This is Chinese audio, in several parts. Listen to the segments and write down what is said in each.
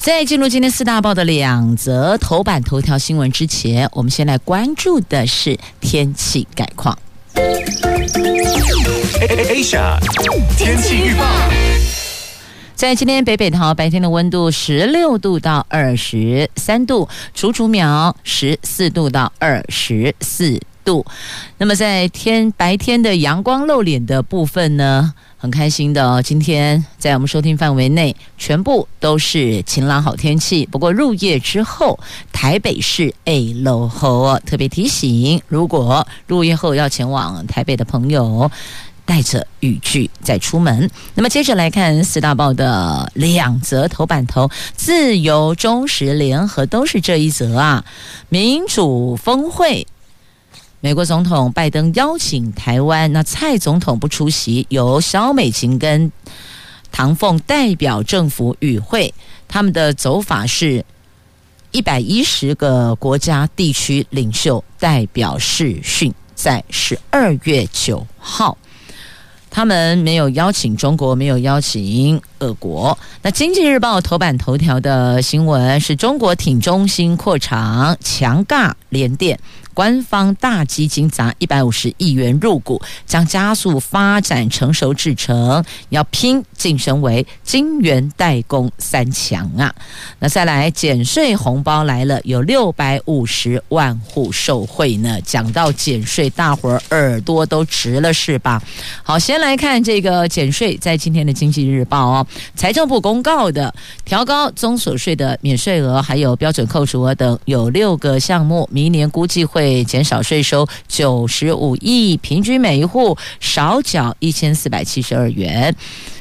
在进入今天四大报的两则头版头条新闻之前，我们先来关注的是天气概况。Asia 天气预报，在今天北北桃白天的温度十六度到二十三度，竹竹苗十四度到二十四度。那么在天白天的阳光露脸的部分呢？很开心的，今天在我们收听范围内，全部都是晴朗好天气。不过入夜之后，台北市诶落雨，特别提醒，如果入夜后要前往台北的朋友，带着雨具再出门。那么接着来看四大报的两则头版头，自由、中时、联合都是这一则啊，民主峰会。美国总统拜登邀请台湾，那蔡总统不出席，由萧美琴跟唐凤代表政府与会。他们的走法是一百一十个国家地区领袖代表视讯，在十二月九号。他们没有邀请中国，没有邀请俄国。那《经济日报》头版头条的新闻是中国挺中心扩厂，强尬联电。官方大基金砸一百五十亿元入股，将加速发展成熟制程，要拼晋升为晶圆代工三强啊！那再来减税红包来了，有六百五十万户受惠呢。讲到减税，大伙儿耳朵都直了是吧？好，先来看这个减税，在今天的经济日报哦，财政部公告的调高综所税的免税额，还有标准扣除额等，有六个项目，明年估计会。会减少税收九十五亿，平均每一户少缴一千四百七十二元。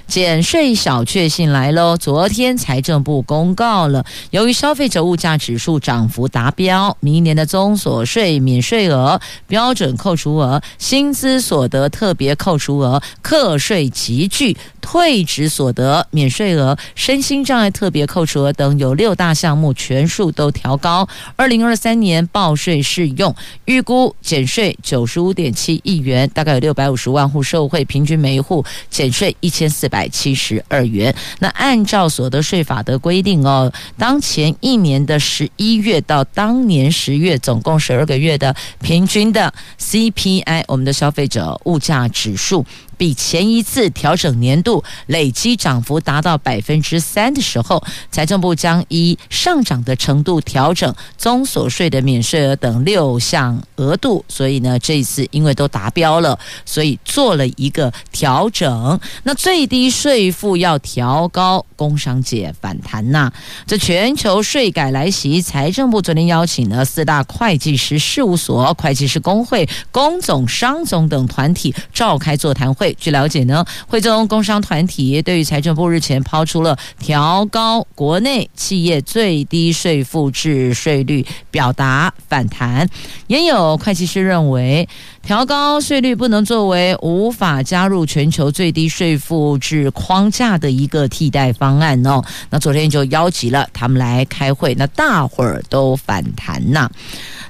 减税小确幸来喽！昨天财政部公告了，由于消费者物价指数涨幅达标，明年的综所税免税额、标准扣除额、薪资所得特别扣除额、课税集聚、退职所得免税额、身心障碍特别扣除额等有六大项目全数都调高。二零二三年报税适用，预估减税九十五点七亿元，大概有六百五十万户受惠，平均每一户减税一千四百。百七十二元。那按照所得税法的规定哦，当前一年的十一月到当年十月，总共十二个月的平均的 CPI，我们的消费者物价指数。比前一次调整年度累积涨幅达到百分之三的时候，财政部将依上涨的程度调整综所税的免税额等六项额度。所以呢，这一次因为都达标了，所以做了一个调整。那最低税负要调高，工商界反弹呐、这全球税改来袭，财政部昨天邀请了四大会计师事务所、会计师工会、工总、商总等团体召开座谈会。据了解呢，会中工商团体对于财政部日前抛出了调高国内企业最低税负制税率表达反弹，也有会计师认为调高税率不能作为无法加入全球最低税负制框架的一个替代方案哦。那昨天就邀集了他们来开会，那大伙儿都反弹呐、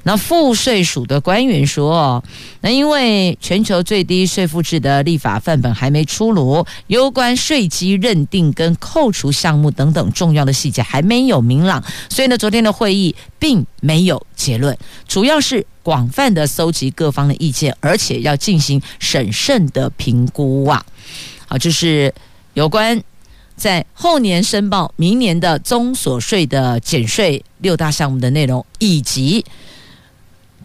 那赋税署的官员说，那因为全球最低税负制的立法法范本还没出炉，有关税基认定跟扣除项目等等重要的细节还没有明朗，所以呢，昨天的会议并没有结论，主要是广泛的搜集各方的意见，而且要进行审慎的评估啊。好，这是有关在后年申报明年的综所税的减税六大项目的内容，以及。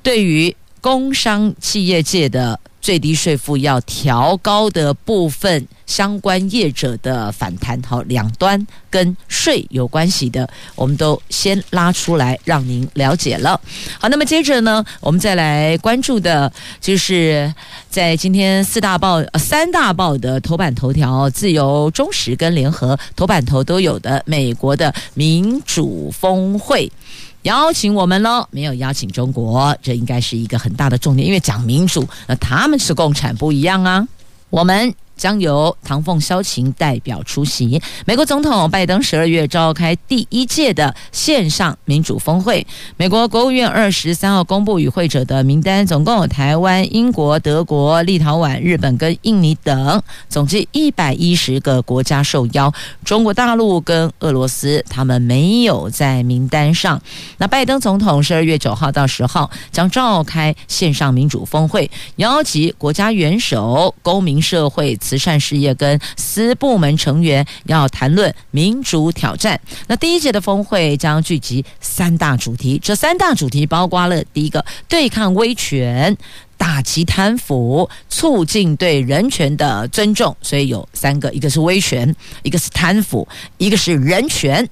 对于工商企业界的最低税负要调高的部分，相关业者的反弹，好，两端跟税有关系的，我们都先拉出来让您了解了。好，那么接着呢，我们再来关注的就是在今天四大报、呃、三大报的头版头条，自由、中时跟联合头版头都有的美国的民主峰会。邀请我们喽，没有邀请中国，这应该是一个很大的重点，因为讲民主，那他们是共产不一样啊，我们。将由唐凤、萧琴代表出席。美国总统拜登十二月召开第一届的线上民主峰会。美国国务院二十三号公布与会者的名单，总共有台湾、英国、德国、立陶宛、日本跟印尼等，总计一百一十个国家受邀。中国大陆跟俄罗斯他们没有在名单上。那拜登总统十二月九号到十号将召开线上民主峰会，邀集国家元首、公民社会。慈善事业跟私部门成员要谈论民主挑战。那第一届的峰会将聚集三大主题，这三大主题包括了第一个，对抗威权、打击贪腐、促进对人权的尊重。所以有三个，一个是威权，一个是贪腐，一个是人权。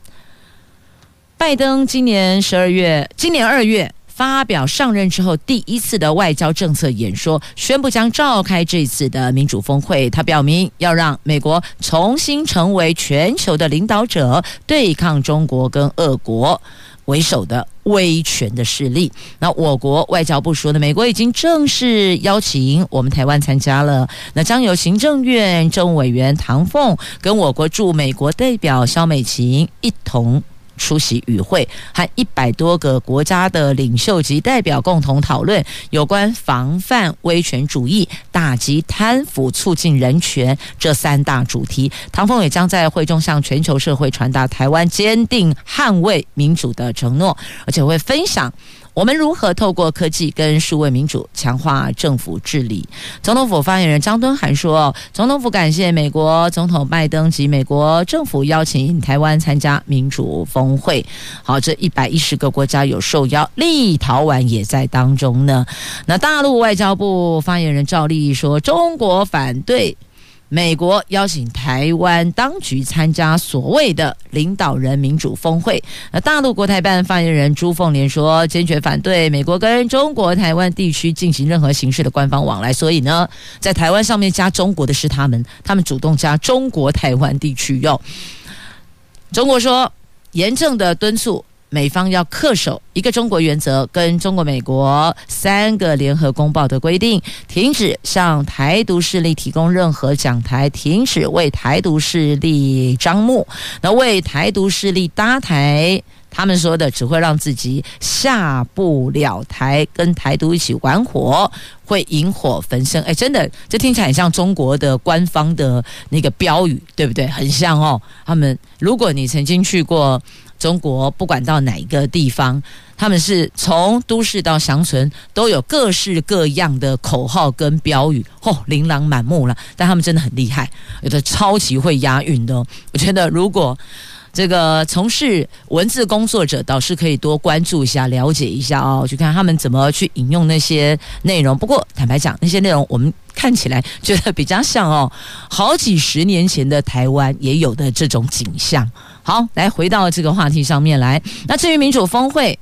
拜登今年十二月，今年二月。发表上任之后第一次的外交政策演说，宣布将召开这次的民主峰会。他表明要让美国重新成为全球的领导者，对抗中国跟俄国为首的威权的势力。那我国外交部说呢，美国已经正式邀请我们台湾参加了。那将由行政院政务委员唐凤跟我国驻美国代表萧美琴一同。出席与会，和一百多个国家的领袖及代表共同讨论有关防范威权主义、打击贪腐、促进人权这三大主题。唐凤也将在会中向全球社会传达台湾坚定捍卫民主的承诺，而且会分享。我们如何透过科技跟数位民主强化政府治理？总统府发言人张敦涵说：“总统府感谢美国总统拜登及美国政府邀请台湾参加民主峰会。好，这一百一十个国家有受邀，立陶宛也在当中呢。那大陆外交部发言人赵立说：中国反对。”美国邀请台湾当局参加所谓的领导人民主峰会。那大陆国台办发言人朱凤莲说，坚决反对美国跟中国台湾地区进行任何形式的官方往来。所以呢，在台湾上面加中国的是他们，他们主动加中国台湾地区哟。中国说，严正的敦促。美方要恪守一个中国原则，跟中国、美国三个联合公报的规定，停止向台独势力提供任何讲台，停止为台独势力张目，那为台独势力搭台，他们说的只会让自己下不了台，跟台独一起玩火，会引火焚身。哎，真的，这听起来很像中国的官方的那个标语，对不对？很像哦。他们，如果你曾经去过。中国不管到哪一个地方，他们是从都市到乡村都有各式各样的口号跟标语，嚯、哦，琳琅满目了。但他们真的很厉害，有的超级会押韵的。我觉得如果这个从事文字工作者，倒是可以多关注一下、了解一下哦，去看他们怎么去引用那些内容。不过坦白讲，那些内容我们看起来觉得比较像哦，好几十年前的台湾也有的这种景象。好，来回到这个话题上面来。那至于民主峰会，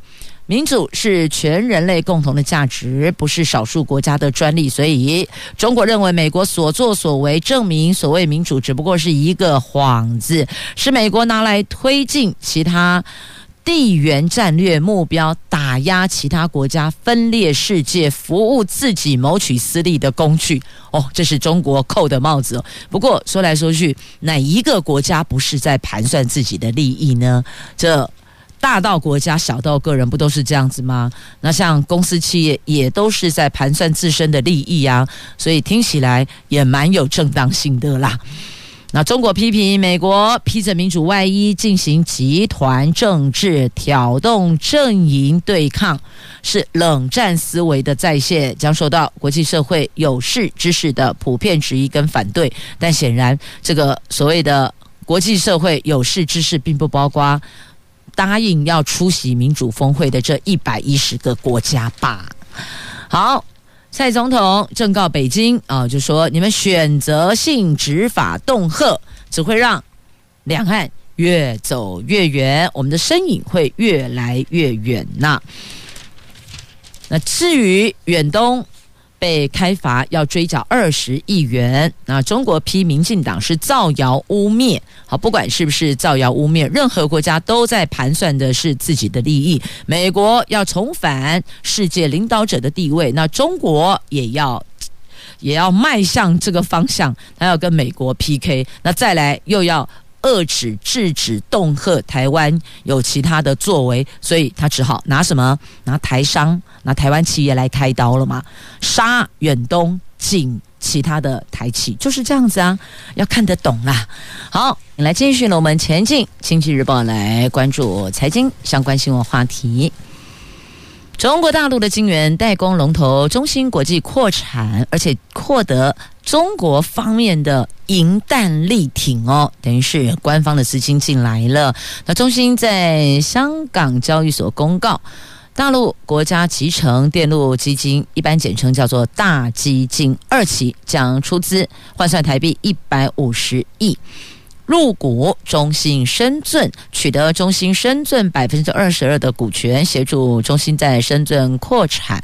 民主是全人类共同的价值，不是少数国家的专利。所以，中国认为美国所作所为证明所谓民主只不过是一个幌子，是美国拿来推进其他地缘战略目标，打压其他国家，分裂世界，服务自己，谋取私利的工具。哦，这是中国扣的帽子。不过说来说去，哪一个国家不是在盘算自己的利益呢？这大到国家，小到个人，不都是这样子吗？那像公司企业也都是在盘算自身的利益啊，所以听起来也蛮有正当性的啦。那中国批评美国披着民主外衣进行集团政治，挑动阵营对抗，是冷战思维的再现，将受到国际社会有识之士的普遍质疑跟反对。但显然，这个所谓的国际社会有识之士，并不包括答应要出席民主峰会的这一百一十个国家吧？好。蔡总统正告北京啊，就说你们选择性执法恫吓，只会让两岸越走越远，我们的身影会越来越远呐。那至于远东。被开罚要追缴二十亿元，那中国批民进党是造谣污蔑。好，不管是不是造谣污蔑，任何国家都在盘算的是自己的利益。美国要重返世界领导者的地位，那中国也要也要迈向这个方向，他要跟美国 PK。那再来又要。遏止、制止、恫吓台湾有其他的作为，所以他只好拿什么？拿台商、拿台湾企业来开刀了嘛？杀远东，禁其他的台企，就是这样子啊！要看得懂啦。好，你来继续呢，我们前进《经济日报》来关注财经相关新闻话题。中国大陆的晶圆代工龙头中芯国际扩产，而且获得中国方面的银弹力挺哦，等于是官方的资金进来了。那中芯在香港交易所公告，大陆国家集成电路基金（一般简称叫做大基金）二期将出资换算台币一百五十亿。入股中信深圳，取得中信深圳百分之二十二的股权，协助中信在深圳扩产。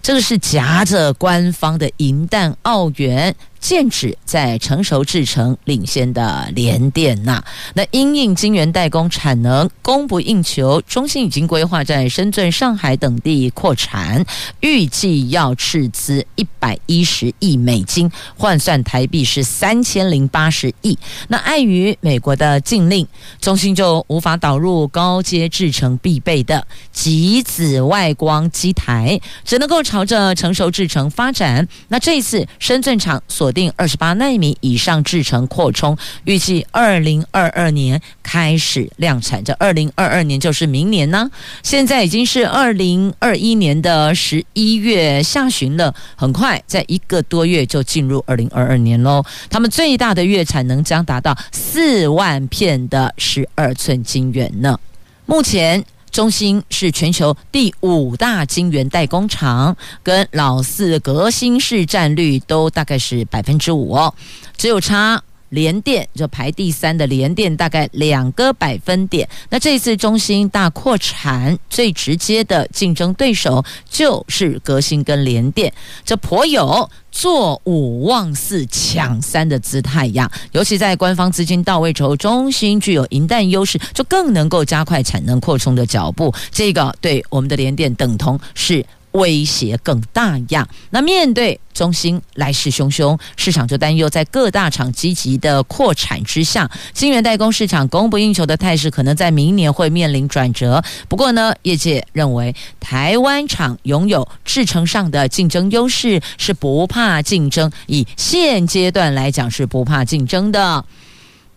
这个是夹着官方的银弹澳元。剑指在成熟制程领先的联电呐，那因应晶圆代工产能供不应求，中芯已经规划在深圳、上海等地扩产，预计要斥资一百一十亿美金，换算台币是三千零八十亿。那碍于美国的禁令，中芯就无法导入高阶制程必备的极紫外光机台，只能够朝着成熟制程发展。那这一次深圳厂所定二十八纳米以上制程扩充，预计二零二二年开始量产。这二零二二年就是明年呢。现在已经是二零二一年的十一月下旬了，很快在一个多月就进入二零二二年喽。他们最大的月产能将达到四万片的十二寸晶圆呢。目前。中芯是全球第五大晶圆代工厂，跟老四革新市占率都大概是百分之五哦，只有差。联电就排第三的联电大概两个百分点。那这次中芯大扩产最直接的竞争对手就是革新跟联电，这颇有做五望四抢三的姿态呀。尤其在官方资金到位之后，中芯具有银弹优势，就更能够加快产能扩充的脚步。这个对我们的联电等同是。威胁更大样。那面对中芯来势汹汹，市场就担忧，在各大厂积极的扩产之下，晶圆代工市场供不应求的态势可能在明年会面临转折。不过呢，业界认为台湾厂拥有制程上的竞争优势，是不怕竞争。以现阶段来讲，是不怕竞争的。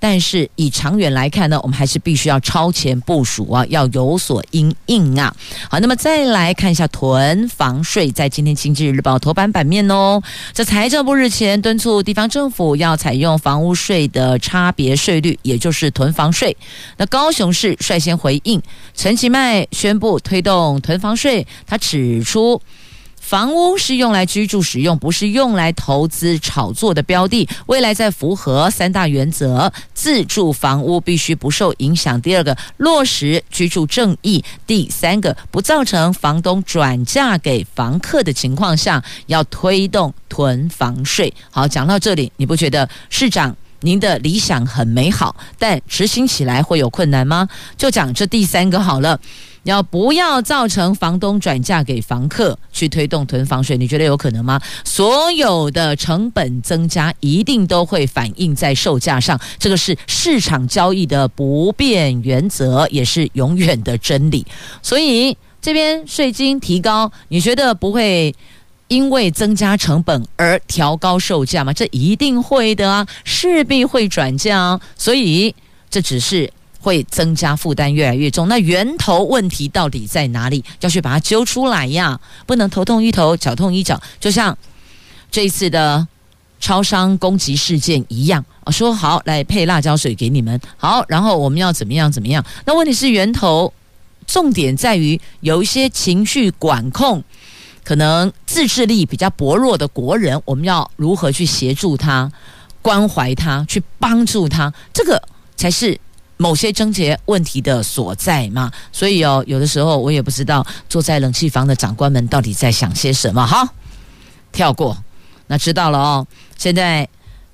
但是以长远来看呢，我们还是必须要超前部署啊，要有所因应啊。好，那么再来看一下囤房税，在今天《经济日报》头版版面哦，在财政部日前敦促地方政府要采用房屋税的差别税率，也就是囤房税。那高雄市率先回应，陈其迈宣布推动囤房税，他指出。房屋是用来居住使用，不是用来投资炒作的标的。未来在符合三大原则，自住房屋必须不受影响。第二个，落实居住正义。第三个，不造成房东转嫁给房客的情况下，要推动囤房税。好，讲到这里，你不觉得市长您的理想很美好，但执行起来会有困难吗？就讲这第三个好了。要不要造成房东转嫁给房客去推动囤房税？你觉得有可能吗？所有的成本增加一定都会反映在售价上，这个是市场交易的不变原则，也是永远的真理。所以这边税金提高，你觉得不会因为增加成本而调高售价吗？这一定会的啊，势必会转嫁。所以这只是。会增加负担越来越重，那源头问题到底在哪里？要去把它揪出来呀，不能头痛医头，脚痛医脚。就像这一次的超商攻击事件一样啊，说好来配辣椒水给你们，好，然后我们要怎么样怎么样？那问题是源头，重点在于有一些情绪管控。可能自制力比较薄弱的国人，我们要如何去协助他、关怀他、去帮助他？这个才是某些症结问题的所在嘛。所以哦，有的时候我也不知道坐在冷气房的长官们到底在想些什么。哈，跳过，那知道了哦。现在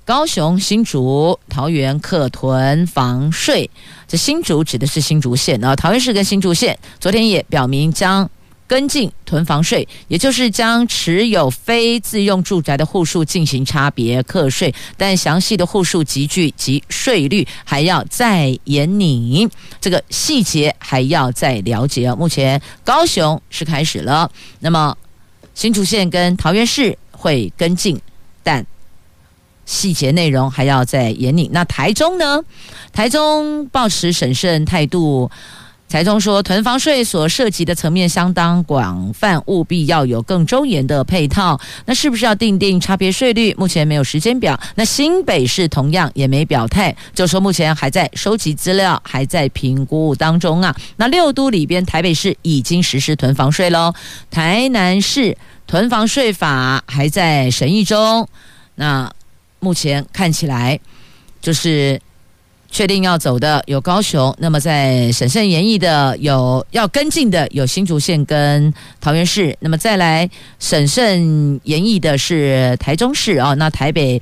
高雄、新竹、桃园客屯房税，这新竹指的是新竹县啊，桃园市跟新竹县昨天也表明将。跟进囤房税，也就是将持有非自用住宅的户数进行差别课税，但详细的户数集距及税率还要再严拟，这个细节还要再了解。目前高雄是开始了，那么新竹县跟桃园市会跟进，但细节内容还要再严拟。那台中呢？台中抱持审慎态度。财中说，囤房税所涉及的层面相当广泛，务必要有更周延的配套。那是不是要定定差别税率？目前没有时间表。那新北市同样也没表态，就说目前还在收集资料，还在评估当中啊。那六都里边，台北市已经实施囤房税喽，台南市囤房税法还在审议中。那目前看起来就是。确定要走的有高雄，那么在审慎研议的有要跟进的有新竹县跟桃园市，那么再来审慎研议的是台中市啊，那台北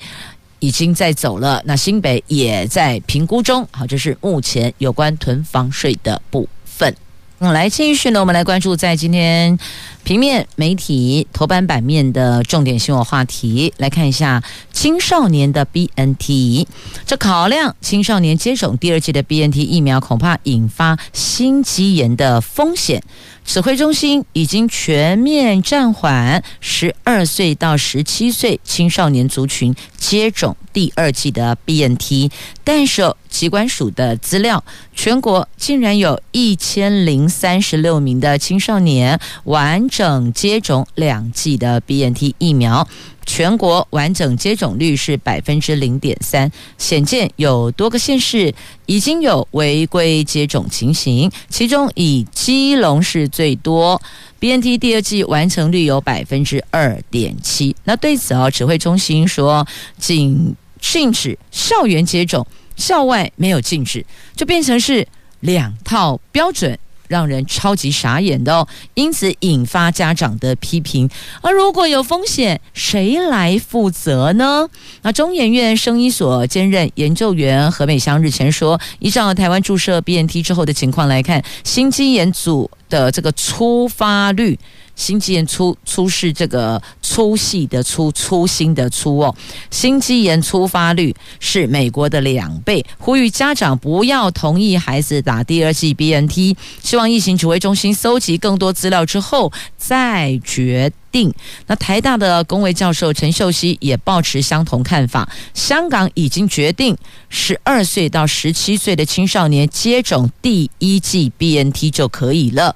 已经在走了，那新北也在评估中。好，这是目前有关囤房税的部分。嗯，来继续呢，我们来关注在今天。平面媒体头版版面的重点新闻话题，来看一下青少年的 BNT。这考量青少年接种第二剂的 BNT 疫苗，恐怕引发心肌炎的风险。指挥中心已经全面暂缓十二岁到十七岁青少年族群接种第二剂的 BNT，但是疾管署的资料，全国竟然有一千零三十六名的青少年完整接种两剂的 BNT 疫苗。全国完整接种率是百分之零点三，显见有多个县市已经有违规接种情形，其中以基隆市最多，BNT 第二剂完成率有百分之二点七。那对此哦，指挥中心说，仅禁止校园接种，校外没有禁止，就变成是两套标准。让人超级傻眼的哦，因此引发家长的批评。而如果有风险，谁来负责呢？那中研院生医所兼任研究员何美香日前说，依照台湾注射 BNT 之后的情况来看，心肌炎组的这个出发率。心肌炎粗粗是这个粗细的粗，粗心的粗哦。心肌炎粗发率是美国的两倍，呼吁家长不要同意孩子打第二剂 BNT，希望疫情指挥中心搜集更多资料之后再决定。那台大的公卫教授陈秀熙也抱持相同看法，香港已经决定十二岁到十七岁的青少年接种第一剂 BNT 就可以了。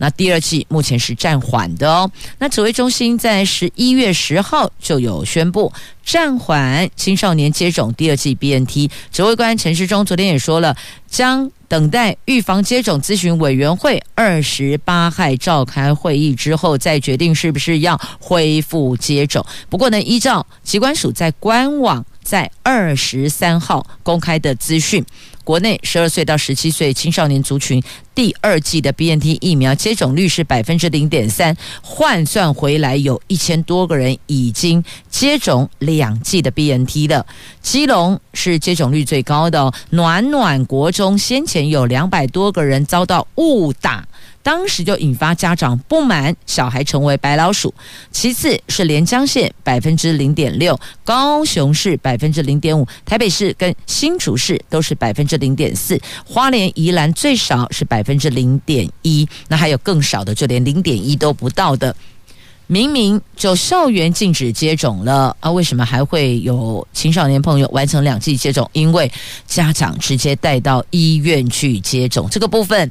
那第二季目前是暂缓的哦。那指挥中心在十一月十号就有宣布暂缓青少年接种第二季 BNT。指挥官陈世忠昨天也说了，将等待预防接种咨询委员会二十八号召开会议之后，再决定是不是要恢复接种。不过呢，依照机关署在官网在二十三号公开的资讯。国内十二岁到十七岁青少年族群第二季的 BNT 疫苗接种率是百分之零点三，换算回来有一千多个人已经接种两剂的 BNT 的。基隆是接种率最高的哦，暖暖国中先前有两百多个人遭到误打。当时就引发家长不满，小孩成为白老鼠。其次是连江县百分之零点六，高雄市百分之零点五，台北市跟新竹市都是百分之零点四，花莲宜兰最少是百分之零点一，那还有更少的，就连零点一都不到的。明明就校园禁止接种了啊，为什么还会有青少年朋友完成两剂接种？因为家长直接带到医院去接种，这个部分。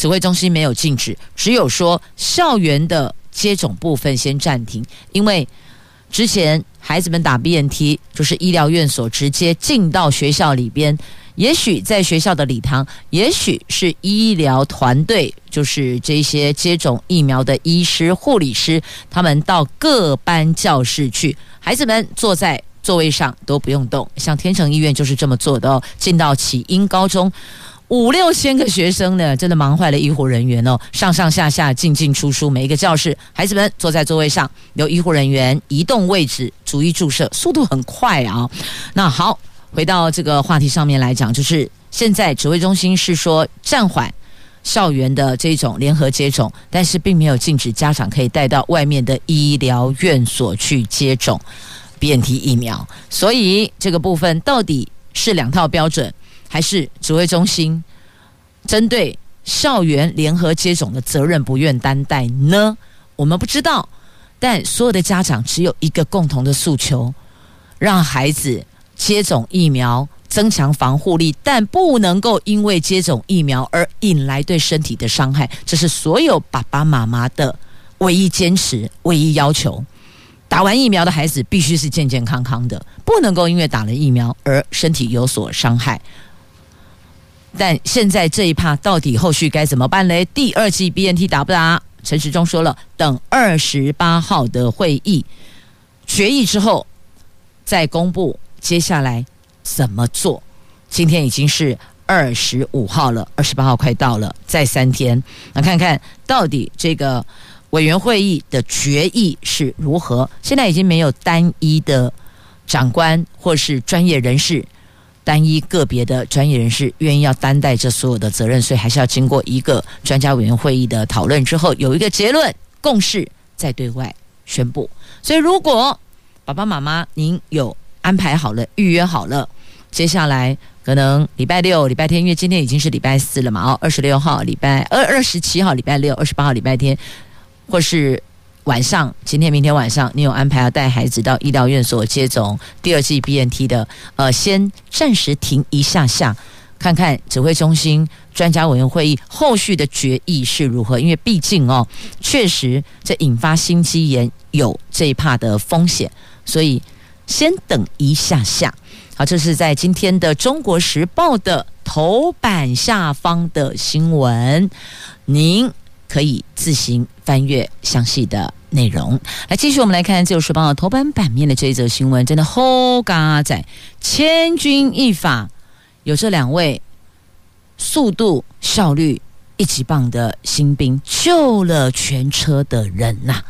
指挥中心没有禁止，只有说校园的接种部分先暂停，因为之前孩子们打 BNT 就是医疗院所直接进到学校里边，也许在学校的礼堂，也许是医疗团队，就是这些接种疫苗的医师、护理师，他们到各班教室去，孩子们坐在座位上都不用动。像天成医院就是这么做的哦。进到启英高中，五六千个学生呢，真的忙坏了医护人员哦，上上下下进进出出，每一个教室，孩子们坐在座位上，由医护人员移动位置，逐一注射，速度很快啊。那好。回到这个话题上面来讲，就是现在指挥中心是说暂缓校园的这种联合接种，但是并没有禁止家长可以带到外面的医疗院所去接种 BNT 疫苗。所以这个部分到底是两套标准，还是指挥中心针对校园联合接种的责任不愿担待呢？我们不知道。但所有的家长只有一个共同的诉求，让孩子。接种疫苗增强防护力，但不能够因为接种疫苗而引来对身体的伤害。这是所有爸爸妈妈的唯一坚持、唯一要求。打完疫苗的孩子必须是健健康康的，不能够因为打了疫苗而身体有所伤害。但现在这一趴到底后续该怎么办嘞？第二季 BNT 打不打？陈时中说了，等二十八号的会议决议之后再公布。接下来怎么做？今天已经是二十五号了，二十八号快到了，再三天，那看看到底这个委员会议的决议是如何？现在已经没有单一的长官或是专业人士，单一个别的专业人士愿意要担待这所有的责任，所以还是要经过一个专家委员会议的讨论之后，有一个结论共识，再对外宣布。所以，如果爸爸妈妈您有。安排好了，预约好了，接下来可能礼拜六、礼拜天，因为今天已经是礼拜四了嘛，哦，二十六号礼拜二、二十七号礼拜六、二十八号礼拜天，或是晚上，今天、明天晚上，你有安排要带孩子到医疗院所接种第二剂 BNT 的，呃，先暂时停一下下，看看指挥中心专家委员会议后续的决议是如何，因为毕竟哦，确实这引发心肌炎有这一怕的风险，所以。先等一下下，好，这是在今天的《中国时报》的头版下方的新闻，您可以自行翻阅详细的内容。来，继续我们来看《自由时报》头版版面的这一则新闻，真的好嘎仔，千钧一发，有这两位速度效率一级棒的新兵，救了全车的人呐、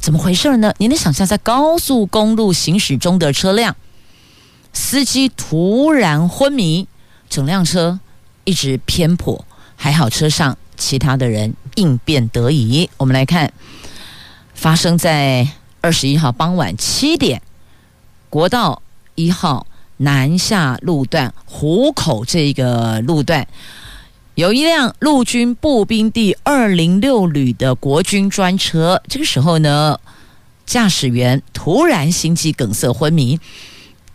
怎么回事呢？你能想象在高速公路行驶中的车辆，司机突然昏迷，整辆车一直偏颇，还好车上其他的人应变得宜。我们来看，发生在二十一号傍晚七点，国道一号南下路段湖口这个路段。有一辆陆军步兵第二零六旅的国军专车，这个时候呢，驾驶员突然心肌梗塞昏迷。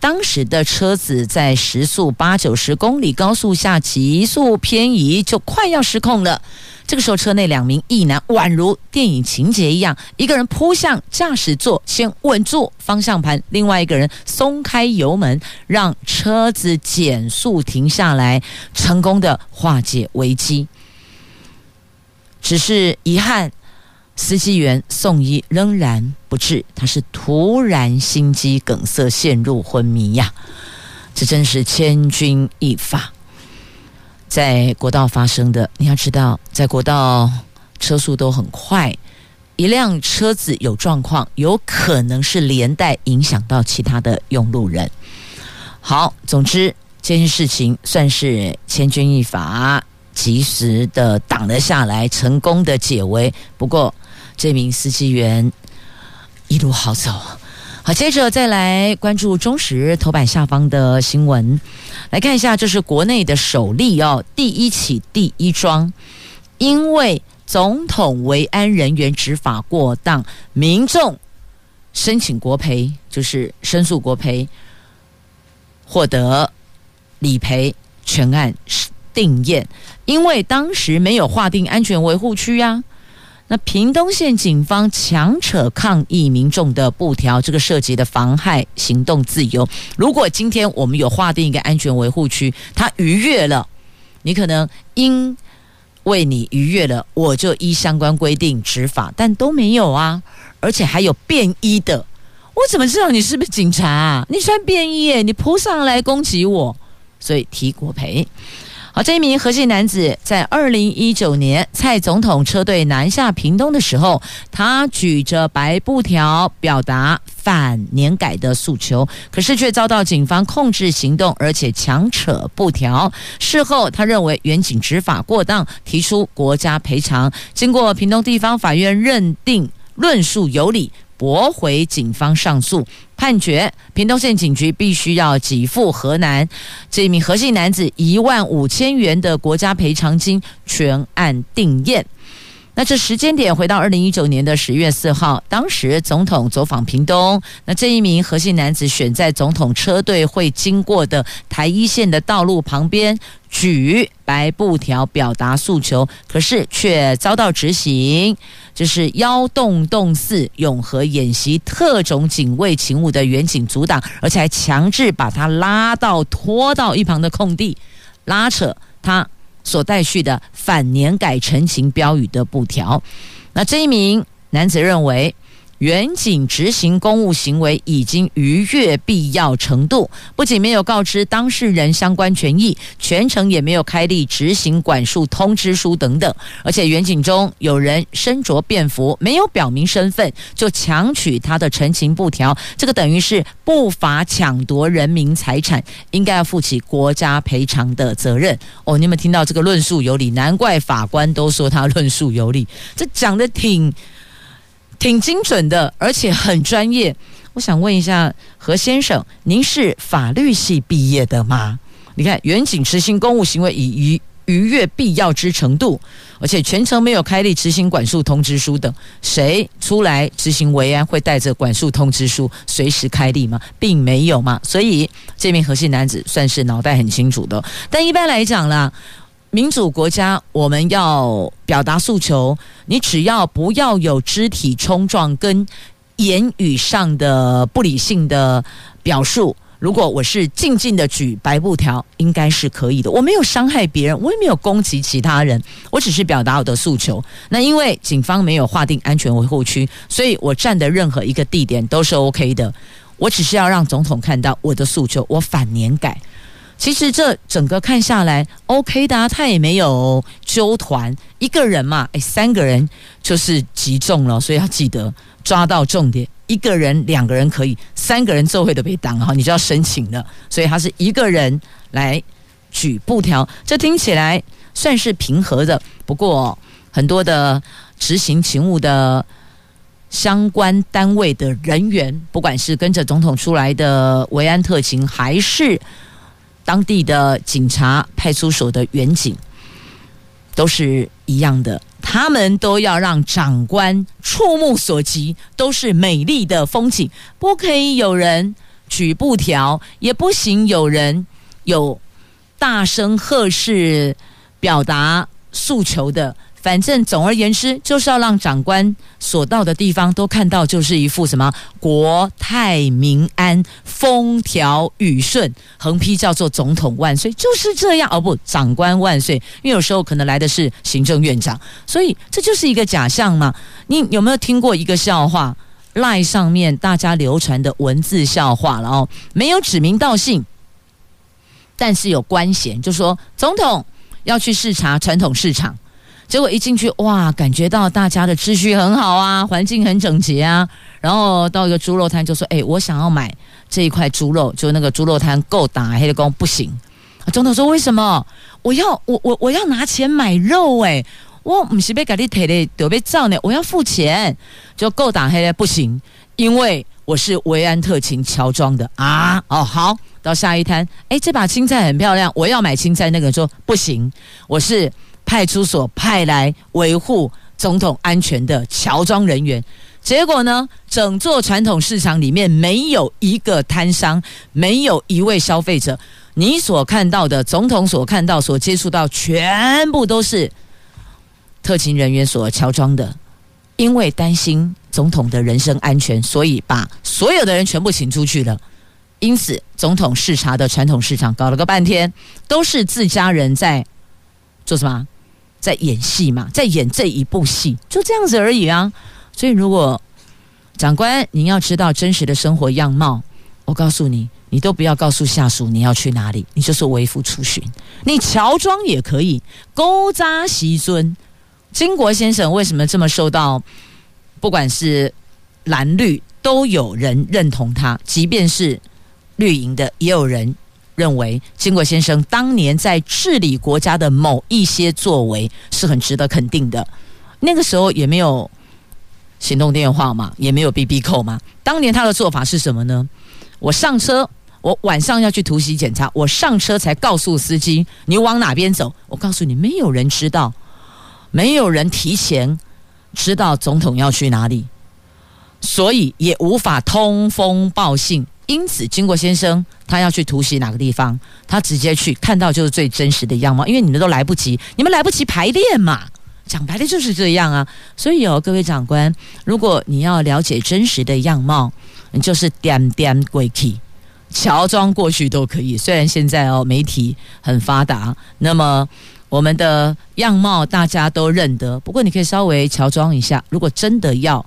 当时的车子在时速八九十公里高速下急速偏移，就快要失控了。这个时候，车内两名役男宛如电影情节一样，一个人扑向驾驶座，先稳住方向盘；另外一个人松开油门，让车子减速停下来，成功的化解危机。只是遗憾，司机员送医仍然不治，他是突然心肌梗塞陷入昏迷呀！这真是千钧一发。在国道发生的，你要知道，在国道车速都很快，一辆车子有状况，有可能是连带影响到其他的用路人。好，总之这件事情算是千钧一发，及时的挡了下来，成功的解围。不过，这名司机员一路好走。好，接着再来关注中时头版下方的新闻，来看一下，这是国内的首例哦，第一起第一桩，因为总统维安人员执法过当，民众申请国赔，就是申诉国赔，获得理赔，全案定验，因为当时没有划定安全维护区呀、那屏东县警方强扯抗议民众的布条，这个涉及的妨害行动自由。如果今天我们有划定一个安全维护区，他逾越了，你可能因为你逾越了，我就依相关规定执法，但都没有啊，而且还有便衣的，我怎么知道你是不是警察啊？你穿便衣耶，你扑上来攻击我，所以提国赔。好，这一名何姓男子在二零一九年蔡总统车队南下屏东的时候，他举着白布条表达反年改的诉求，可是却遭到警方控制行动，而且强扯布条。事后，他认为员警执法过当，提出国家赔偿。经过屏东地方法院认定论述有理。驳回警方上诉判决，屏东县警局必须要给付河南这名何姓男子一万五千元的国家赔偿金，全案定验。那这时间点回到二零一九年的十月四号，当时总统走访屏东，那这一名何姓男子选在总统车队会经过的台一线的道路旁边举白布条表达诉求，可是却遭到执行。就是幺洞洞四永和演习特种警卫勤务的员警阻挡，而且还强制把他拉到拖到一旁的空地，拉扯他所带去的反年改陈情标语的布条。那这一名男子认为。员警执行公务行为已经逾越必要程度，不仅没有告知当事人相关权益，全程也没有开立执行管束通知书等等，而且员警中有人身着便服，没有表明身份就强取他的陈情布条，这个等于是不法抢夺人民财产，应该要负起国家赔偿的责任。哦，你有没有听到这个论述有理？难怪法官都说他论述有理，这讲得挺。挺精准的，而且很专业。我想问一下何先生，您是法律系毕业的吗？你看，远景执行公务行为已逾逾越必要之程度，而且全程没有开立执行管束通知书等，谁出来执行维安会带着管束通知书随时开立吗？并没有嘛。所以这名何姓男子算是脑袋很清楚的。但一般来讲啦。民主国家，我们要表达诉求，你只要不要有肢体冲撞跟言语上的不理性的表述。如果我是静静的举白布条，应该是可以的。我没有伤害别人，我也没有攻击其他人，我只是表达我的诉求。那因为警方没有划定安全维护区，所以我站的任何一个地点都是 OK 的。我只是要让总统看到我的诉求，我反年改。其实这整个看下来，OK 的，他也没有纠团，一个人嘛，诶，三个人就是集中了，所以要记得抓到重点。一个人、两个人可以，三个人就会都被挡哈，你就要申请了。所以他是一个人来举布条，这听起来算是平和的。不过很多的执行勤务的相关单位的人员，不管是跟着总统出来的维安特勤，还是当地的警察、派出所的员警都是一样的，他们都要让长官触目所及，都是美丽的风景，不可以有人举布条，也不行有人有大声呵斥、表达诉求的。反正总而言之，就是要让长官所到的地方都看到，就是一副什么国泰民安、风调雨顺，横批叫做“总统万岁”，就是这样。哦不，长官万岁，因为有时候可能来的是行政院长，所以这就是一个假象嘛。你有没有听过一个笑话？LINE 上面大家流传的文字笑话了哦，没有指名道姓，但是有官衔，就说总统要去视察传统市场。结果一进去，哇，感觉到大家的秩序很好啊，环境很整洁啊。然后到一个猪肉摊，就说：“哎，我想要买这一块猪肉。”就那个猪肉摊够打，黑的工不行。总统说：“为什么？我要我我我要拿钱买肉哎，我不是被给你提的，得被造呢，我要付钱。”就够打黑的不行，因为我是维安特勤乔装的啊。哦，好，到下一摊，哎，这把青菜很漂亮，我要买青菜。那个人说：“不行，我是。”派出所派来维护总统安全的乔装人员，结果呢，整座传统市场里面没有一个摊商，没有一位消费者。你所看到的，总统所看到、所接触到，全部都是特勤人员所乔装的。因为担心总统的人身安全，所以把所有的人全部请出去了。因此，总统视察的传统市场搞了个半天，都是自家人在做什么？在演戏嘛，在演这一部戏，就这样子而已啊。所以，如果长官您要知道真实的生活样貌，我告诉你，你都不要告诉下属你要去哪里，你就是微服出巡，你乔装也可以。勾扎西尊，金国先生为什么这么受到，不管是蓝绿都有人认同他，即便是。绿营的也有人认为，经国先生当年在治理国家的某一些作为是很值得肯定的。那个时候也没有行动电话嘛，也没有 BB 扣嘛。当年他的做法是什么呢？我上车，我晚上要去突袭检查，我上车才告诉司机你往哪边走。我告诉你，没有人知道，没有人提前知道总统要去哪里，所以也无法通风报信。因此，经过先生他要去突袭哪个地方，他直接去看到就是最真实的样貌，因为你们都来不及，你们来不及排练嘛。讲白了就是这样啊。所以哦，各位长官，如果你要了解真实的样貌，你就是点点过去，乔装过去都可以。虽然现在哦媒体很发达，那么我们的样貌大家都认得，不过你可以稍微乔装一下。如果真的要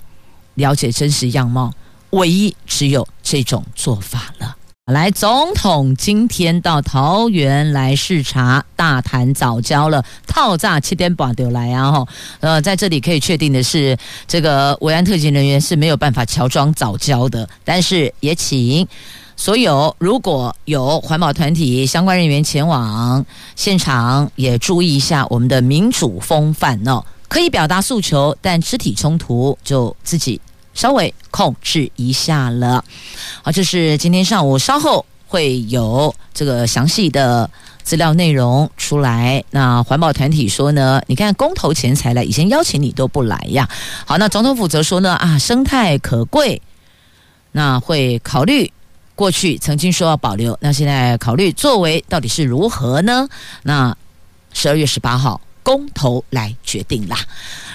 了解真实样貌，唯一只有这种做法了。来，总统今天到桃园来视察，大谈早教了，套炸七点半就来啊！哈，呃，在这里可以确定的是，这个维安特勤人员是没有办法乔装早教的。但是也请所有如果有环保团体相关人员前往现场，也注意一下我们的民主风范哦，可以表达诉求，但肢体冲突就自己。稍微控制一下了，好，这是今天上午稍后会有这个详细的资料内容出来。那环保团体说呢，你看公投前才来，以前邀请你都不来呀。好，那总统府则说呢，啊，生态可贵，那会考虑过去曾经说要保留，那现在考虑作为到底是如何呢？那十二月十八号公投来决定啦。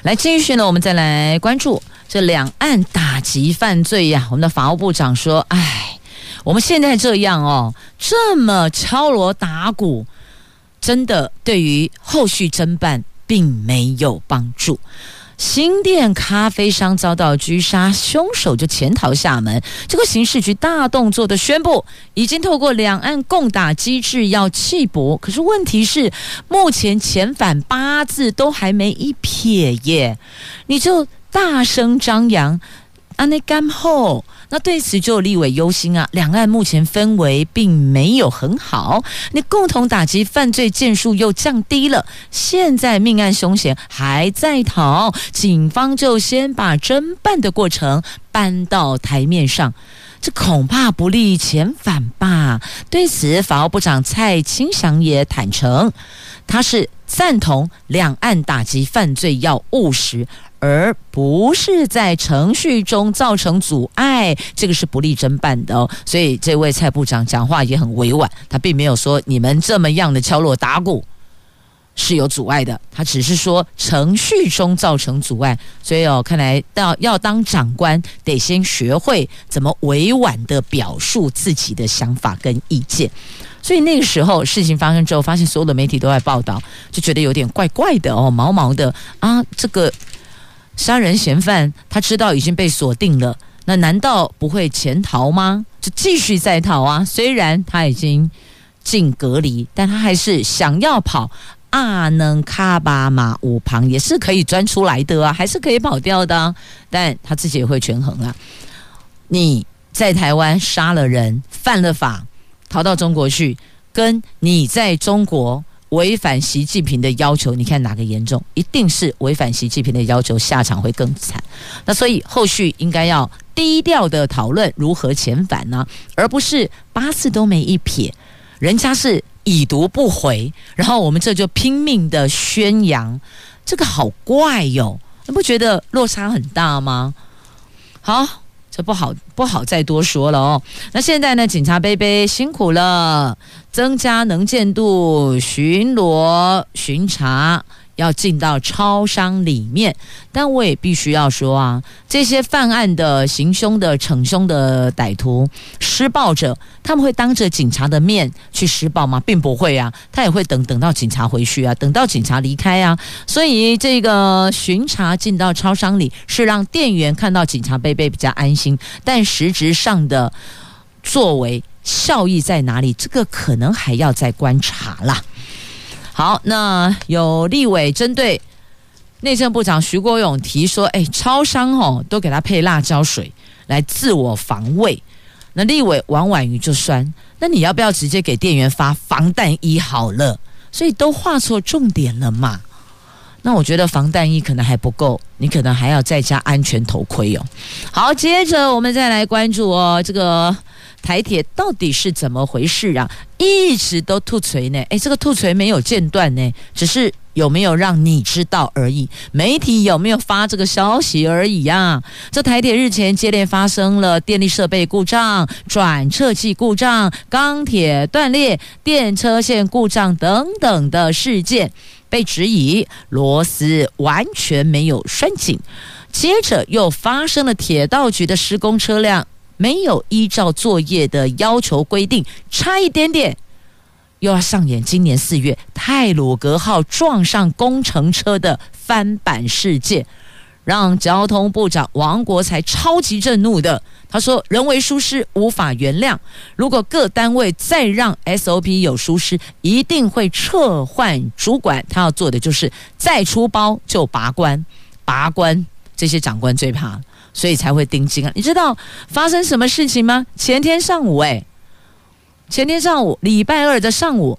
来继续呢，我们再来关注。这两岸打击犯罪呀，我们的法务部长说：“哎，我们现在这样哦，这么敲锣打鼓，真的对于后续侦办并没有帮助。新店咖啡商遭到狙杀，凶手就潜逃厦门。这个刑事局大动作的宣布，已经透过两岸共打机制要弃捕。可是问题是，目前遣返八字都还没一撇耶，你就。”大声张扬，安内干后，那对此就立委忧心啊。两岸目前氛围并没有很好，你共同打击犯罪件数又降低了，现在命案凶嫌还在逃，警方就先把侦办的过程搬到台面上，这恐怕不利遣返吧？对此，法务部长蔡清祥也坦承，他是赞同两岸打击犯罪要务实。而不是在程序中造成阻碍，这个是不利侦办的哦。所以这位蔡部长讲话也很委婉，他并没有说你们这么样的敲锣打鼓是有阻碍的，他只是说程序中造成阻碍。所以哦，看来到要当长官，得先学会怎么委婉的表述自己的想法跟意见。所以那个时候事情发生之后，发现所有的媒体都在报道，就觉得有点怪怪的哦，毛毛的啊，这个。杀人嫌犯，他知道已经被锁定了，那难道不会潜逃吗？就继续在逃啊！虽然他已经进隔离，但他还是想要跑。阿能卡巴马五旁也是可以钻出来的啊，还是可以跑掉的啊。但他自己也会权衡啊。你在台湾杀了人，犯了法，逃到中国去，跟你在中国。违反习近平的要求，你看哪个严重？一定是违反习近平的要求，下场会更惨。那所以后续应该要低调的讨论如何遣返呢？而不是八字都没一撇，人家是已读不回，然后我们这就拼命的宣扬，这个好怪哟！你不觉得落差很大吗？好。不好，不好再多说了哦。那现在呢？警察杯杯辛苦了，增加能见度，巡逻巡查要进到超商里面。但我也必须要说啊，这些犯案的、行凶的、逞凶的歹徒、施暴者，他们会当着警察的面去施暴吗？并不会啊，他也会等等到警察回去啊，等到警察离开啊。所以这个巡查进到超商里，是让店员看到警察贝贝比较安心，但实质上的作为效益在哪里？这个可能还要再观察啦。好，那有立委针对内政部长徐国勇提说，哎，超商哦都给他配辣椒水来自我防卫。那立委王婉瑜就酸，那你要不要直接给店员发防弹衣好了？所以都画错重点了嘛。那我觉得防弹衣可能还不够，你可能还要再加安全头盔哦。好，接着我们再来关注哦，这个台铁到底是怎么回事啊？一直都吐锤呢，诶，这个吐锤没有间断呢，只是有没有让你知道而已。媒体有没有发这个消息而已呀？这台铁日前接连发生了电力设备故障、转车器故障、钢铁断裂、电车线故障等等的事件。被质疑螺丝完全没有拴紧，接着又发生了铁道局的施工车辆没有依照作业的要求规定，差一点点又要上演今年四月泰鲁阁号撞上工程车的翻版事件。让交通部长王国材超级震怒的，他说：“人为疏失无法原谅，如果各单位再让 SOP 有疏失，一定会撤换主管。他要做的就是再出包就拔关，拔关这些长官最怕，所以才会盯紧啊。你知道发生什么事情吗？前天上午，哎，前天上午，礼拜二的上午。”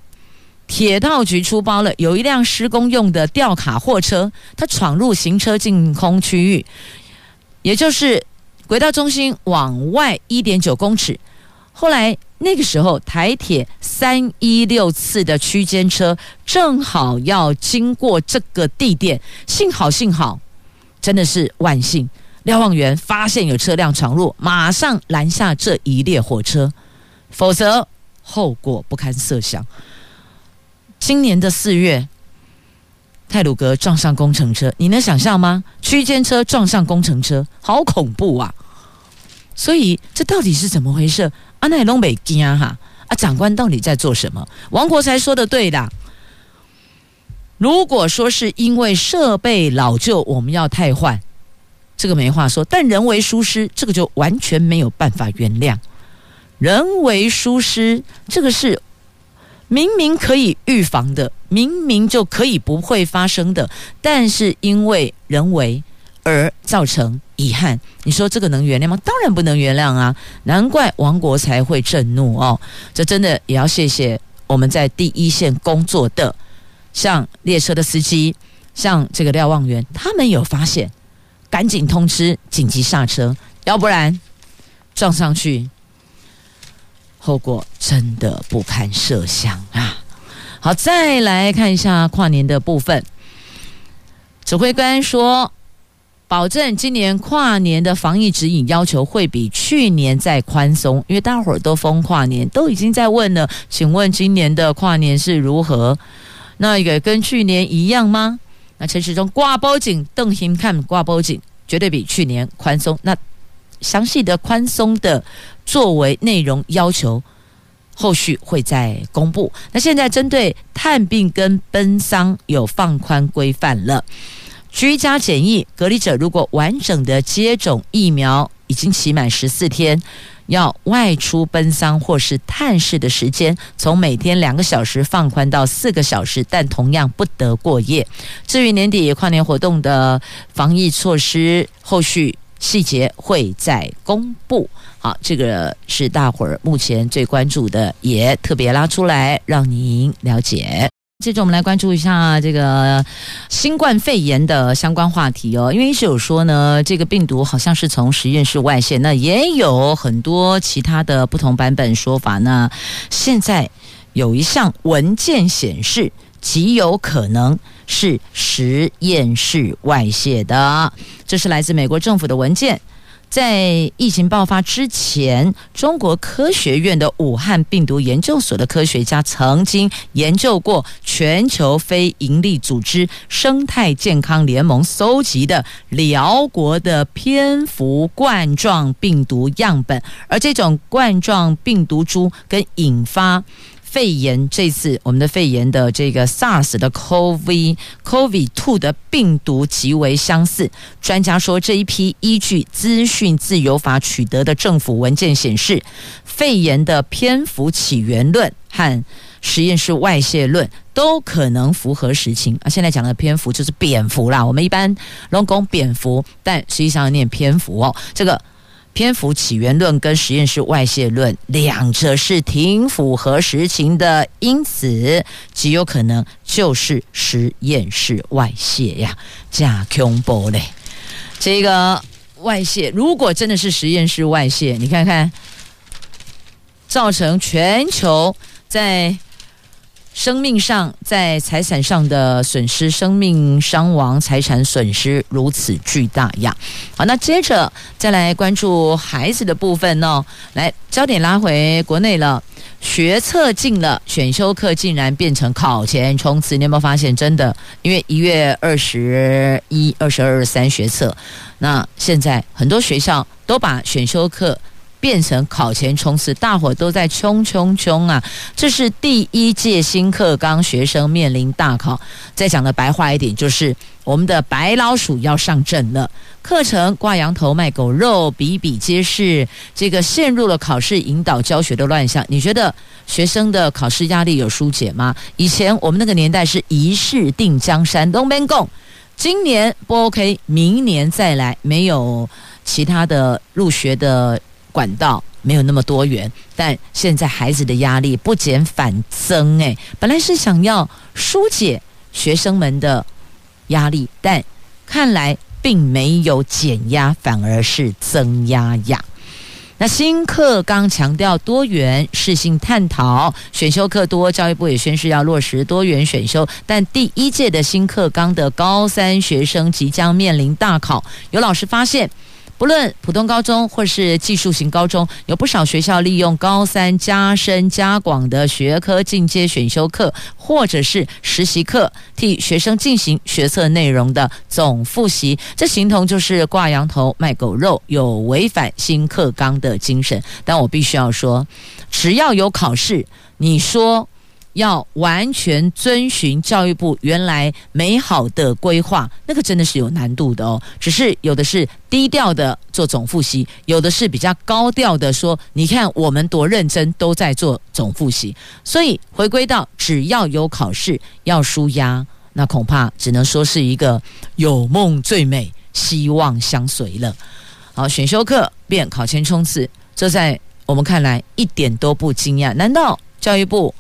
铁道局出包了，有一辆施工用的吊卡货车，它闯入行车净空区域，也就是轨道中心往外一点九公尺。后来那个时候，台铁三一六次的区间车正好要经过这个地点，幸好幸好，真的是万幸，瞭望员发现有车辆闯入，马上拦下这一列火车，否则后果不堪设想。今年的四月，泰鲁阁撞上工程车，你能想象吗？区间车撞上工程车，好恐怖啊！所以这到底是怎么回事？阿奈龙北惊哈啊！长官到底在做什么？王国才说的对的。如果说是因为设备老旧，我们要汰换，这个没话说。但人为疏失，这个就完全没有办法原谅。人为疏失，这个是。明明可以预防的，明明就可以不会发生的，但是因为人为而造成遗憾，你说这个能原谅吗？当然不能原谅啊！难怪王国才会震怒哦。这真的也要谢谢我们在第一线工作的，像列车的司机，像这个瞭望员，他们有发现，赶紧通知紧急刹车，要不然撞上去。后果真的不堪设想啊！好，再来看一下跨年的部分。指挥官说，保证今年跨年的防疫指引要求会比去年再宽松，因为大伙儿都封跨年，都已经在问了。请问今年的跨年是如何？那也跟去年一样吗？那陈时中挂包警，邓行看挂包警，绝对比去年宽松。那详细的宽松的作为内容要求，后续会再公布。那现在针对探病跟奔丧有放宽规范了。居家检疫隔离者如果完整的接种疫苗，已经期满十四天，要外出奔丧或是探视的时间，从每天两个小时放宽到四个小时，但同样不得过夜。至于年底跨年活动的防疫措施，后续。细节会再公布。好，这个是大伙儿目前最关注的，也特别拉出来让您了解。接着我们来关注一下这个新冠肺炎的相关话题哦。因为是有说呢，这个病毒好像是从实验室外泄，那也有很多其他的不同版本说法那。现在有一项文件显示，极有可能。是实验室外泄的，这是来自美国政府的文件。在疫情爆发之前，中国科学院的武汉病毒研究所的科学家曾经研究过全球非营利组织生态健康联盟搜集的辽国的蝙蝠冠状病毒样本，而这种冠状病毒株跟引发。肺炎这次我们的肺炎的这个 SARS 的 COVID COVID two 的病毒极为相似。专家说，这一批依据资讯自由法取得的政府文件显示，肺炎的蝙蝠起源论和实验室外泄论都可能符合实情啊。现在讲的蝙蝠就是蝙蝠啦，我们一般都讲蝙蝠，但实际上念蝙蝠哦。这个。蝙蝠起源论跟实验室外泄论两者是挺符合实情的，因此极有可能就是实验室外泄呀，假恐怖嘞！这个外泄如果真的是实验室外泄，你看看，造成全球在。生命上，在财产上的损失，生命伤亡、财产损失如此巨大呀！好，那接着再来关注孩子的部分哦。来，焦点拉回国内了，学测进了，选修课竟然变成考前冲刺，你有没有发现？真的，因为一月二十一、二十二、二十三学测，那现在很多学校都把选修课。变成考前冲刺，大伙都在冲冲冲啊！这是第一届新课纲学生面临大考。再讲的白话一点，就是我们的白老鼠要上阵了。课程挂羊头卖狗肉，比比皆是。这个陷入了考试引导教学的乱象，你觉得学生的考试压力有疏解吗？以前我们那个年代是一试定江山，东边共，今年不 OK，明年再来，没有其他的入学的。管道没有那么多元，但现在孩子的压力不减反增。诶，本来是想要疏解学生们的压力，但看来并没有减压，反而是增压呀。那新课纲强调多元，适性探讨，选修课多，教育部也宣示要落实多元选修。但第一届的新课纲的高三学生即将面临大考，有老师发现。不论普通高中或是技术型高中，有不少学校利用高三加深加广的学科进阶选修课，或者是实习课，替学生进行学测内容的总复习。这形同就是挂羊头卖狗肉，有违反新课纲的精神。但我必须要说，只要有考试，你说。要完全遵循教育部原来美好的规划，那个真的是有难度的哦。只是有的是低调的做总复习，有的是比较高调的说，你看我们多认真，都在做总复习。所以回归到只要有考试要输压，那恐怕只能说是一个有梦最美，希望相随了。好，选修课变考前冲刺，这在我们看来一点都不惊讶。难道教育部？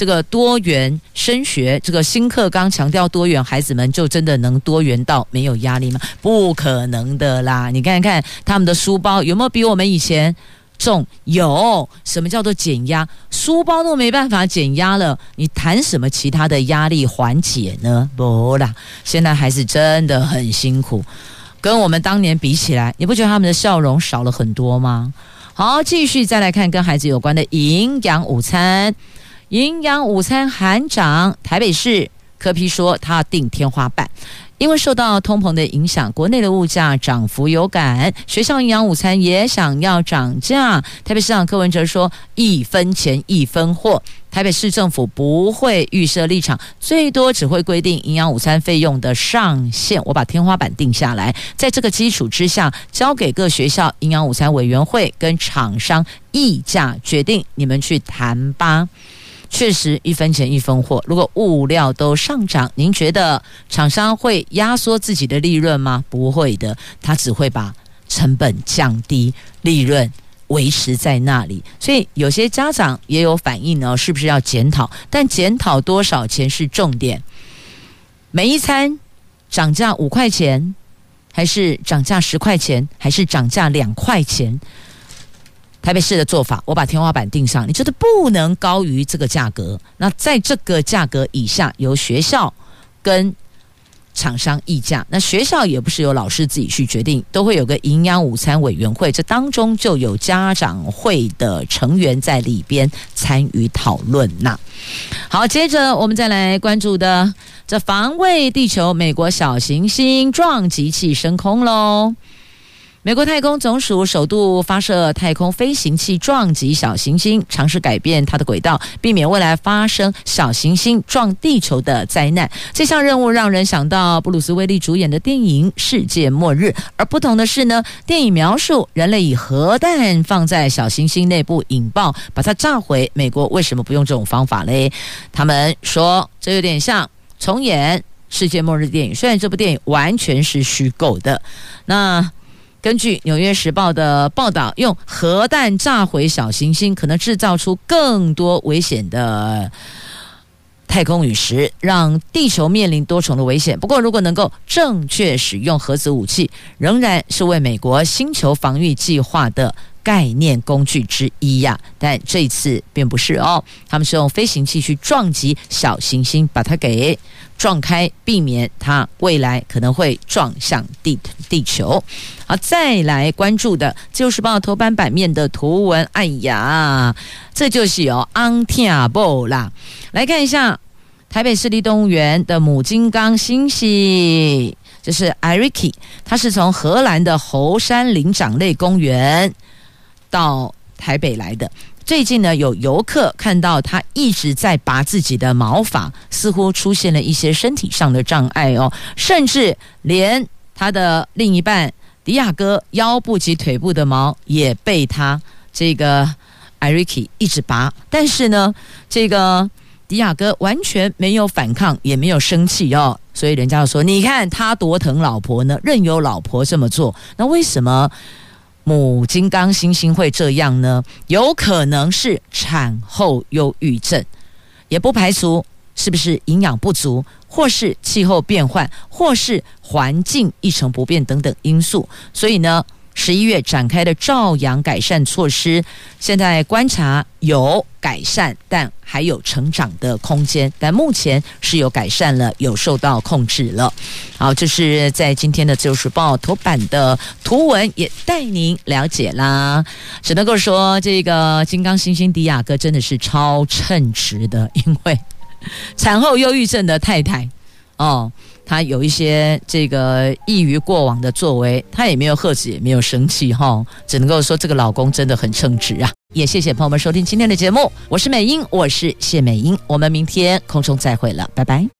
这个多元升学，这个新课纲强调多元，孩子们就真的能多元到没有压力吗？不可能的啦！你看看他们的书包有没有比我们以前重？有。什么叫做减压？书包都没办法减压了，你谈什么其他的压力缓解呢？不啦，现在孩子真的很辛苦，跟我们当年比起来，你不觉得他们的笑容少了很多吗？好，继续再来看跟孩子有关的营养午餐。营养午餐含涨，台北市柯批说他定天花板，因为受到通膨的影响，国内的物价涨幅有感，学校营养午餐也想要涨价。台北市长柯文哲说一分钱一分货，台北市政府不会预设立场，最多只会规定营养午餐费用的上限，我把天花板定下来，在这个基础之下，交给各学校营养午餐委员会跟厂商议价决定，你们去谈吧。确实一分钱一分货。如果物料都上涨，您觉得厂商会压缩自己的利润吗？不会的，他只会把成本降低，利润维持在那里。所以有些家长也有反应呢，是不是要检讨？但检讨多少钱是重点。每一餐涨价五块钱，还是涨价十块钱，还是涨价两块钱？台北市的做法，我把天花板定上，你觉得不能高于这个价格。那在这个价格以下，由学校跟厂商议价，那学校也不是由老师自己去决定，都会有个营养午餐委员会，这当中就有家长会的成员在里边参与讨论呐。好，接着我们再来关注的这防卫地球，美国小行星撞击器升空喽。美国太空总署首度发射太空飞行器撞击小行星，尝试改变它的轨道，避免未来发生小行星撞地球的灾难。这项任务让人想到布鲁斯威利主演的电影《世界末日》，而不同的是呢，电影描述人类以核弹放在小行星内部引爆，把它炸毁。美国为什么不用这种方法嘞？他们说这有点像重演《世界末日》电影，虽然这部电影完全是虚构的。那。根据《纽约时报》的报道，用核弹炸毁小行星，可能制造出更多危险的太空陨石，让地球面临多重的危险。不过，如果能够正确使用核子武器，仍然是为美国星球防御计划的概念工具之一呀。但这次并不是哦，他们是用飞行器去撞击小行星，把它给。撞开，避免它未来可能会撞向地地球。好，再来关注的《自由时报》头版版面的图文。哎呀，这就是有 untenable 啦。来看一下台北市立动物园的母金刚猩猩，这是 Iriki，它是从荷兰的猴山灵长类公园到台北来的。最近呢，有游客看到他一直在拔自己的毛发，似乎出现了一些身体上的障碍哦，甚至连他的另一半迪亚哥腰部及腿部的毛也被他这个艾瑞克一直拔，但是呢，这个迪亚哥完全没有反抗，也没有生气哦，所以人家就说：“你看他多疼老婆呢，任由老婆这么做，那为什么？”母金刚星星会这样呢？有可能是产后忧郁症，也不排除是不是营养不足，或是气候变换，或是环境一成不变等等因素。所以呢，十一月展开的照阳改善措施，现在观察有改善，但还有成长的空间。但目前是有改善了，有受到控制了。好，这是在今天的《自由时报》头版的图文，也带您了解啦。只能够说，这个金刚猩猩迪亚哥真的是超称职的，因为产后忧郁症的太太哦。她有一些这个异于过往的作为，她也没有喝止，也没有生气哈，只能够说这个老公真的很称职啊！也谢谢朋友们收听今天的节目，我是美英，我是谢美英，我们明天空中再会了，拜拜。